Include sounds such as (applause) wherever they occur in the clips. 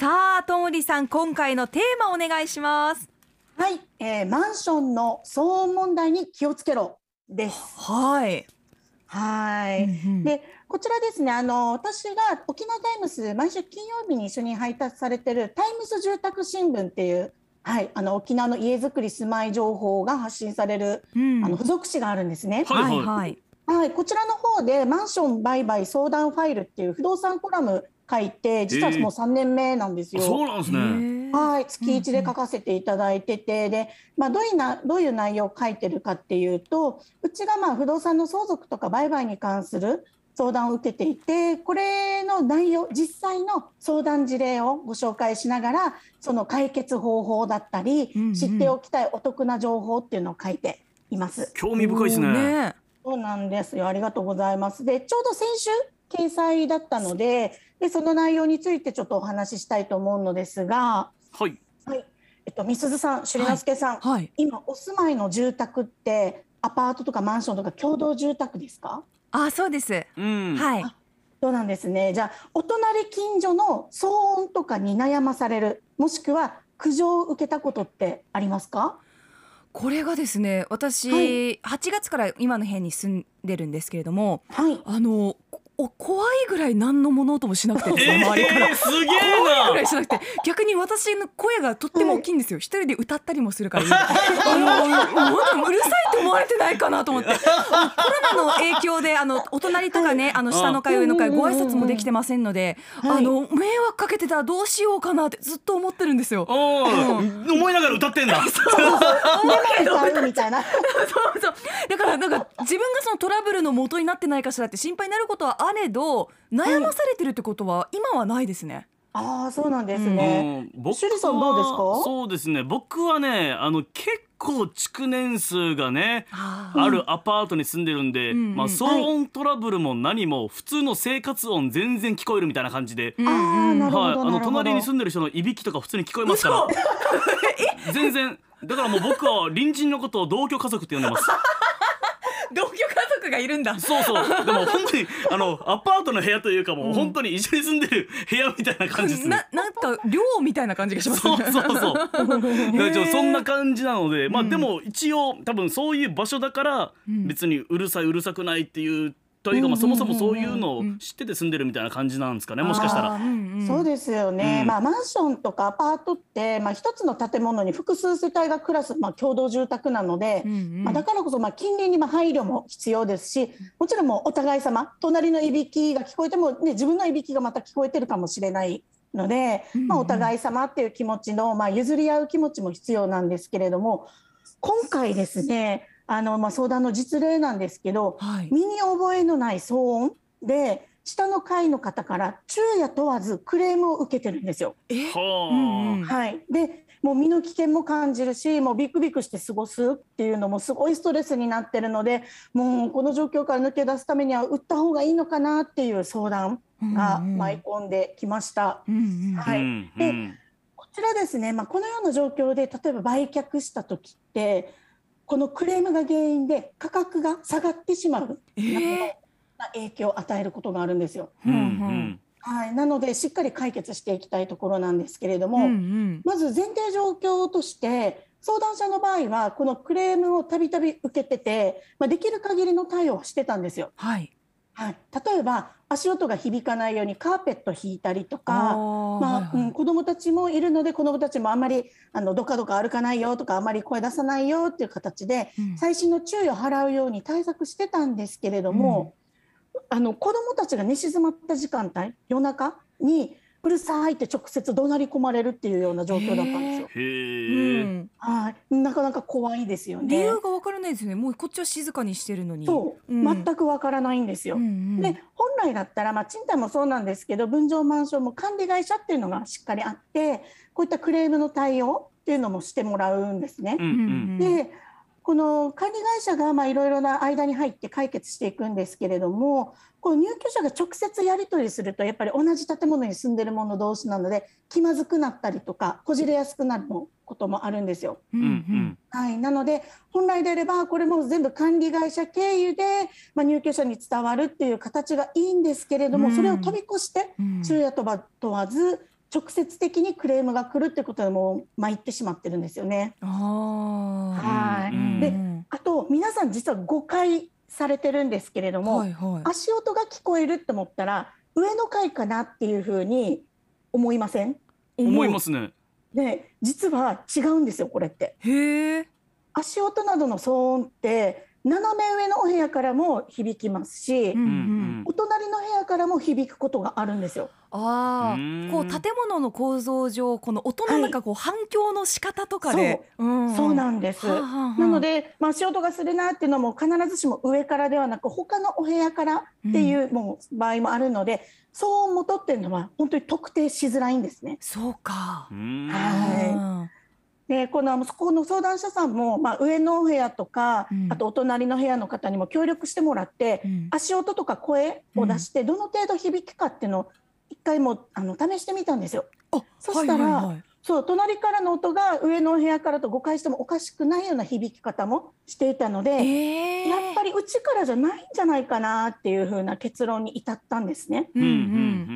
さあともりさん今回のテーマお願いしますはい、えー、マンションの騒音問題に気をつけろです。はい、はい。うんうんで、こちらですね、あの、私が沖縄タイムス、毎週金曜日に一緒に配達されてるタイムス住宅新聞っていう、はい、あの、沖縄の家づくり住まい情報が発信される、うんあの、付属誌があるんですね。はいはいはいはい、こちらの方でマンション売買相談ファイルっていう不動産コラム書いて、実はもう3年目なんですよ。そうなんですね。はい、月一で書かせていただいてて、で、まあ、どういうな、どういう内容を書いてるかっていうと、うちがまあ不動産の相続とか売買に関する相談を受けていて、これの内容、実際の相談事例をご紹介しながら、その解決方法だったり、うんうん知っておきたいお得な情報っていうのを書いています。興味深いですね。ねそうなんですよ。ありがとうございます。で、ちょうど先週掲載だったので、で、その内容についてちょっとお話ししたいと思うのですが、はい。はい。えっと、みすずさん、しりのすけさん、はい今お住まいの住宅ってアパートとかマンションとか共同住宅ですか？あそうですうん。はいそうなんですね。じゃあお隣近所の騒音とかに悩まされる、もしくは苦情を受けたことってありますか？これがですね私、は8月から今の辺に住んでるんですけれどもはい。あのお怖いぐらい何の物音もしなくてですえね周りから。ー、すげえ怖いぐらいな。しなくて逆に私の声がとっても大きいんですよ。一人で歌ったりもするから (laughs) あのうるさいと思われてないかなと思って。コロナの影響であのお隣とかねあの下の階上の階ご挨拶もできてませんのではい。あの迷惑かけてたらどうしようかなってずっと思ってるんですよ。おー。思いながら歌ってんだ。でも歌う。みたいな。そう。そう。だからなんか自分がそのトラブルの元になってないかしらって心配になることはあれど悩まされてるってことは今はないですね。ああ、そうなんですね。うん僕趣里さんどうですか？はそうですね。僕はね、あの結構築年数がね。ああるアパートに住んでるんで、うんうんまあ騒音トラブルも何も普通の生活音全然聞こえるみたいな感じで、うんはい、ど、あの。隣に住んでる人のいびきとか普通に聞こえますから。全然だからもう僕は隣人のことを同居家族って呼んでます。いるんだ。そうそう。(laughs) でも本当にあのアパートの部屋というかもう本当に一緒に住んでる部屋みたいな感じですねな。なんか寮みたいな感じがしますね。そうそうそう。(laughs) だからちょそんな感じなので、まあでも一応多分そういう場所だからん別にうるさいうるさくないっていうというか、まあそもそもそういうのを知ってて住んでるみたいな感じなんですかね。もしかしたら。うんうんそうですよね、うんまあ、マンションとかアパートって、まあ、一つの建物に複数世帯が暮らす、まあ、共同住宅なので、うんうんまあ、だからこそ、まあ、近隣にまあ配慮も必要ですしもちろんもうお互い様隣のいびきが聞こえても、ね、自分のいびきがまた聞こえてるかもしれないので、うんうんまあ、お互い様っていう気持ちの、まあ、譲り合う気持ちも必要なんですけれども今回ですねあの、まあ、相談の実例なんですけど、はい。身に覚えのない騒音で下の階の方から昼夜問わずクレームを受けてるんですよ。うんうん。はい、でもう身の危険も感じるしもうビクビクして過ごすっていうのもすごいストレスになってるのでもうこの状況から抜け出すためには売った方がいいのかなっていう相談が舞い込んできました。うんうんはい。うんでうん。こちらですね、まあ、このような状況で例えば売却した時ってこのクレームが原因で価格が下がってしまうえーな影響を与えることがあるんですよ。うんううんんはい、なのでしっかり解決していきたいところなんですけれども、うんうんまず前提状況として相談者の場合はこのクレームをたびたび受けてて、まあ、できる限りの対応をしてたんですよ。はい。はい、例えば足音が響かないようにカーペット引いたりとあか。ーまあはいはいうん、子どもたちもいるので子どもたちもあんまりあのどかどか歩かないよとかあんまり声出さないよっていう形でうん最新の注意を払うように対策してたんですけれども、あの子どもたちが寝静まった時間帯夜中にうるさいって直接怒鳴り込まれるっていうような状況だったんですよ。へうえ。んはい、なかなか怖いですよね。理由がわからないですよね。もうこっちは静かにしてるのに。そう、ん全くわからないんですよ。うんうんで本来だったら、まあ、賃貸もそうなんですけど分譲マンションも管理会社っていうのがしっかりあってこういったクレームの対応っていうのもしてもらうんですね。うんうん。でこの管理会社がまあいろいろな間に入って解決していくんですけれどもこの入居者が直接やり取りするとやっぱり同じ建物に住んでる者同士なので気まずくなったりとかこじれやすくなることもあるんですよ。うんうんうん。はい、なので本来であればこれも全部管理会社経由で、まあ、入居者に伝わるっていう形がいいんですけれども、うんそれを飛び越してうん昼夜とば問わず直接的にクレームが来るってことでもう参ってしまってるんですよね。あはい、うんでうんあと皆さん実は誤解されてるんですけれども、はいはい。足音が聞こえるって思ったら上の階かなっていうふうに思いません？思いますねで実は違うんですよこれって。へえ。足音などの騒音って斜め上のお部屋からも響きますし、うんううんん。お隣の部屋からも響くことがあるんですよ。あうんあ、こう建物の構造上この音のなんかこう反響の仕方とかで、うんそうなんです。はあはあはあなので、まあ、足音がするなっていうのも必ずしも上からではなく他のお部屋からっていうもう場合もあるので、騒音元っていうのは本当に特定しづらいんですね。そうかう。んはでこのそこの相談者さんも、まあ、上のお部屋とか、うん。あとお隣の部屋の方にも協力してもらって、うん。足音とか声を出してどの程度響くかっていうのを一回もあの試してみたんですよ。あ、そしたらはいはいはい。そう隣からの音が上のお部屋からと誤解してもおかしくないような響き方もしていたので、ええやっぱりうちからじゃないんじゃないかなっていう風な結論に至ったんですね。うんうんうん。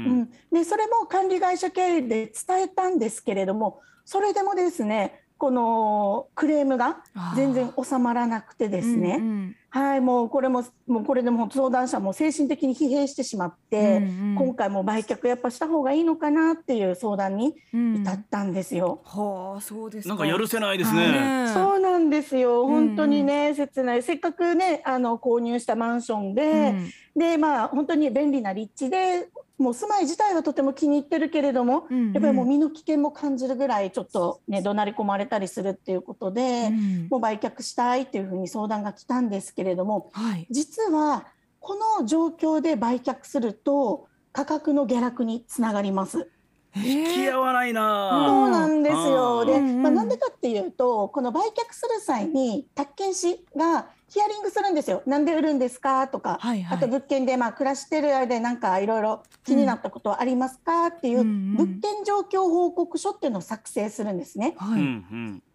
うん、でそれも管理会社経由で伝えたんですけれどもそれでもですねこのクレームが全然収まらなくてですね、うんはいもうこれももうこれでも相談者も精神的に疲弊してしまって、うん今回も売却やっぱした方がいいのかなっていう相談にうん。至ったんですよ。はあ、そうですか。なんかやるせないですはね。ねそうなんですよ。うん。本当にね、切ない。せっかくねあの購入したマンションで、うん。でまあ本当に便利な立地でもう住まい自体はとても気に入ってるけれども、うんうんやっぱりもう身の危険も感じるぐらいちょっとね怒鳴り込まれたりするっていうことで、うんもう売却したいっていうふうに相談が来たんですけれどもはい。実はこの状況で売却すると価格の下落につながります。引き合わないそな。うなんですよ。うんで、まあ、なんでかっていうと、この売却する際に宅建士がヒアリングするんですよ。なんで売るんですか？とか、はいはいあと物件でまあ暮らしてる間でなんかいろいろ気になったことはありますか？っていう物件状況報告書っていうのを作成するんですね。はい。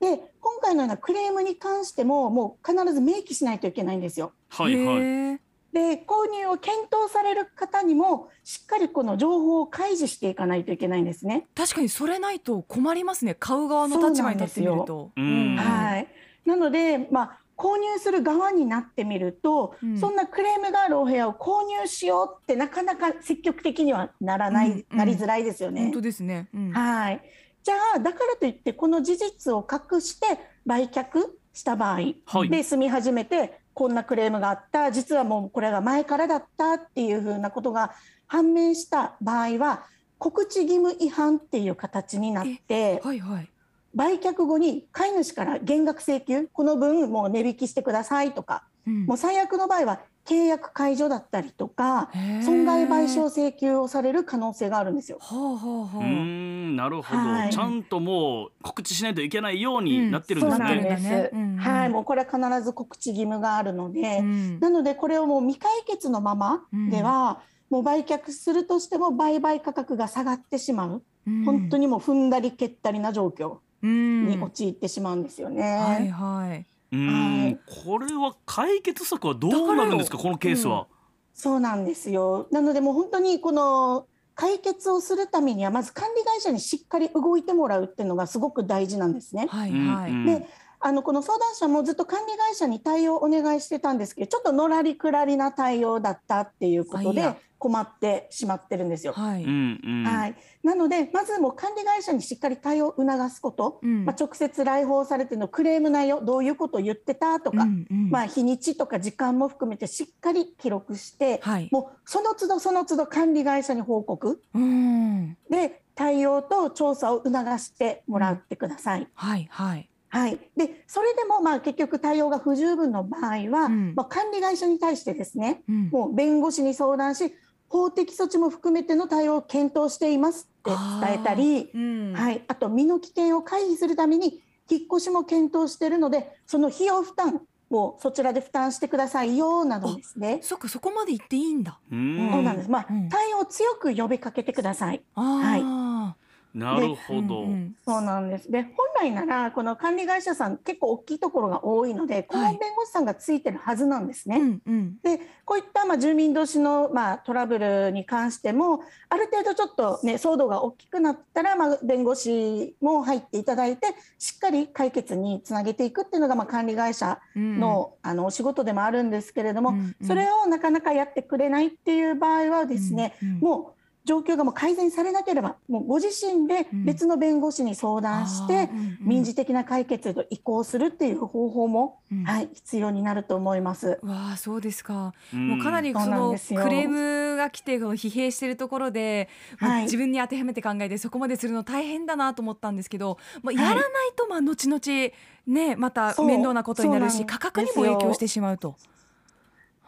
で、今回のようなクレームに関してももう必ず明記しないといけないんですよ。はいはい。で、購入を検討される方にもしっかりこの情報を開示していかないといけないんですね。確かにそれないと困りますね。買う側の立場に立ってみると。うんはい、なので、まあ、購入する側になってみると、うんそんなクレームがあるお部屋を購入しようってなかなか積極的にはならない、うんうんなりづらいですよね本。当ですね。うんはい、じゃあだからといってこの事実を隠して売却した場合、はいで住み始めてこんなクレームがあった実はもうこれが前からだったっていうふうなことが判明した場合は告知義務違反っていう形になって。はいはい。売却後に飼い主から減額請求この分もう値引きしてくださいとかうん。もう最悪の場合は契約解除だったりとか損害賠償請求をされる可能性があるんですよ。はあはあはう。ーんなるほど、はい。ちゃんともう告知しないといけないようになってるんですね。そうなんです。うんうん。はい、もうこれは必ず告知義務があるので、うん。なのでこれをもう未解決のままでは、もう売却するとしても売買価格が下がってしまう、うん。本当にもう踏んだり蹴ったりな状況。うんに陥ってしまうんですよね。はいはい。うーん、はいこれは解決策はどうなるんですか？このケースは。そうなんですよ。なのでもう本当にこの解決をするためにはまず管理会社にしっかり動いてもらうっていうのがすごく大事なんですね。はいうんはい。うんであのこの相談者もずっと管理会社に対応をお願いしてたんですけどちょっとのらりくらりな対応だったっていうことで困ってしまってるんですよ。はい。うんうんはい、なのでまずもう管理会社にしっかり対応を促すこと、うんまあ、直接来訪されてのクレーム内容どういうことを言ってたとか、うんうんまあ、日にちとか時間も含めてしっかり記録して、はい。もうその都度その都度管理会社に報告うん。で対応と調査を促してもらってください。はいはい。はい、でそれでもまあ結局対応が不十分の場合は、うんまあ、管理会社に対してですねうんもう弁護士に相談し法的措置も含めての対応を検討していますって伝えたり、うんはい、あと身の危険を回避するために引っ越しも検討しているのでその費用負担をそちらで負担してくださいよなどですね。そっかそこまで言っていいんだ。うんそうなんです。まあ、うん対応を強く呼びかけてください。ああ。なるほど、うんうん。そうなんです。で、本来なら、この管理会社さん、結構大きいところが多いので、顧問弁護士さんがついてるはずなんですね。うんうん。で、こういったまあ住民同士のまあトラブルに関しても、ある程度ちょっとね、騒動が大きくなったら、まあ弁護士も入っていただいて、しっかり解決につなげていくっていうのがまあ管理会社うん。の,、あのお仕事でもあるんですけれども、うんうん。それをなかなかやってくれないっていう場合はですね、うんうん。もう状況がもう改善されなければ、もうご自身で別の弁護士に相談して、民事的な解決へと移行するっていう方法も、うん。はい、必要になると思います。わあそうですか、うん。もうかなりそのクレームが来て疲弊しているところで、はい。自分に当てはめて考えてそこまでするの大変だなと思ったんですけど、まあ、はい。やらないとまあ後々ねまた面倒なことになるし価格にも影響してしまうと。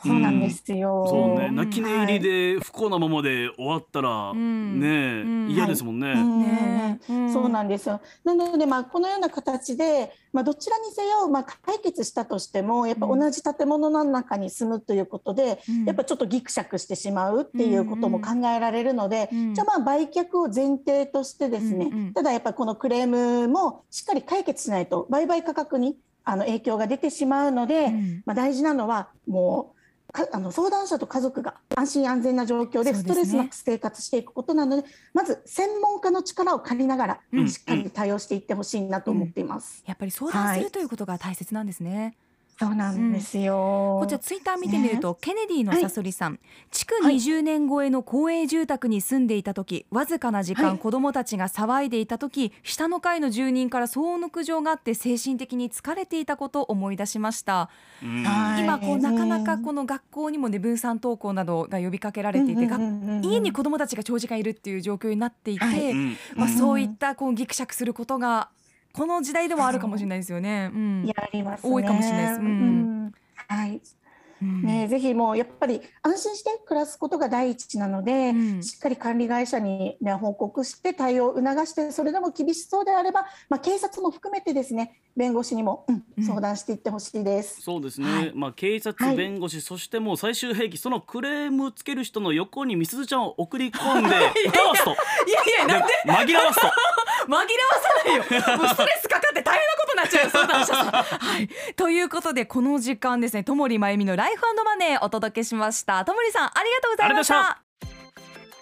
そうなんですよ。そうね。ん。泣き寝入りで不幸なままで終わったら、ん。ねえ、うん。嫌ですもんね、そうなんですよ。なので、まあ、このような形で、まあ、どちらにせよ、まあ、解決したとしても、やっぱ同じ建物の中に住むということで、うん。やっぱちょっとギクシャクしてしまうっていうことも考えられるので、うん。じゃあまあ売却を前提としてですね、うんうんただやっぱりこのクレームもしっかり解決しないと売買価格にあの影響が出てしまうので、うん。まあ、大事なのはもうかあの相談者と家族が安心安全な状況でストレスなく生活していくことなので、まず専門家の力を借りながら、うんしっかり対応していってほしいなと思っています。やっぱり相談するはいということが大切なんですね。そうなんですよ。こちらツイッター見てみると、ケネディのさそりさん、築20年超えの公営住宅に住んでいた時わずかな時間、はい。子どもたちが騒いでいた時下の階の住人から騒音の苦情があって精神的に疲れていたことを思い出しました、うん。はい今こうなかなかうんこの学校にもね分散登校などが呼びかけられていて、家に子どもたちが長時間いるっていう状況になっていて、はい。うんまあ、うん。そういったこうギクシャクすることがこの時代でもあるかもしれないですよね。うん。いやありますね。多いかもしれないです。うん。うん。はい。うん。ね、ぜひもうやっぱり安心して暮らすことが第一なので、うん。しっかり管理会社に、ね、報告して対応を促してそれでも厳しそうであれば、まあ、警察も含めてですね弁護士にも、うんうん。相談していってほしいです。そうですね、はい。まあ警察、はい。弁護士そしてもう最終兵器そのクレームつける人の横にみすずちゃんを送り込んで歌わすといやいやなんで？で紛らわすと紛らわさないよ。(laughs) もうストレスかかって大変なことになっちゃうよ相談者さ。ん。はい、ということでこの時間ですねともりまゆみのライフマネーお届けしました。ともりさんありがとうございました。あ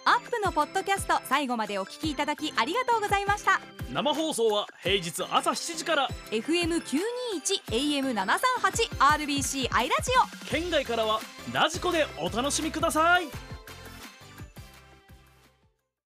アップのポッドキャスト最後までお聞きいただきありがとうございました。生放送は平日朝7時から。FM921 AM738 RBC アイラジオ。県外からはラジコでお楽しみください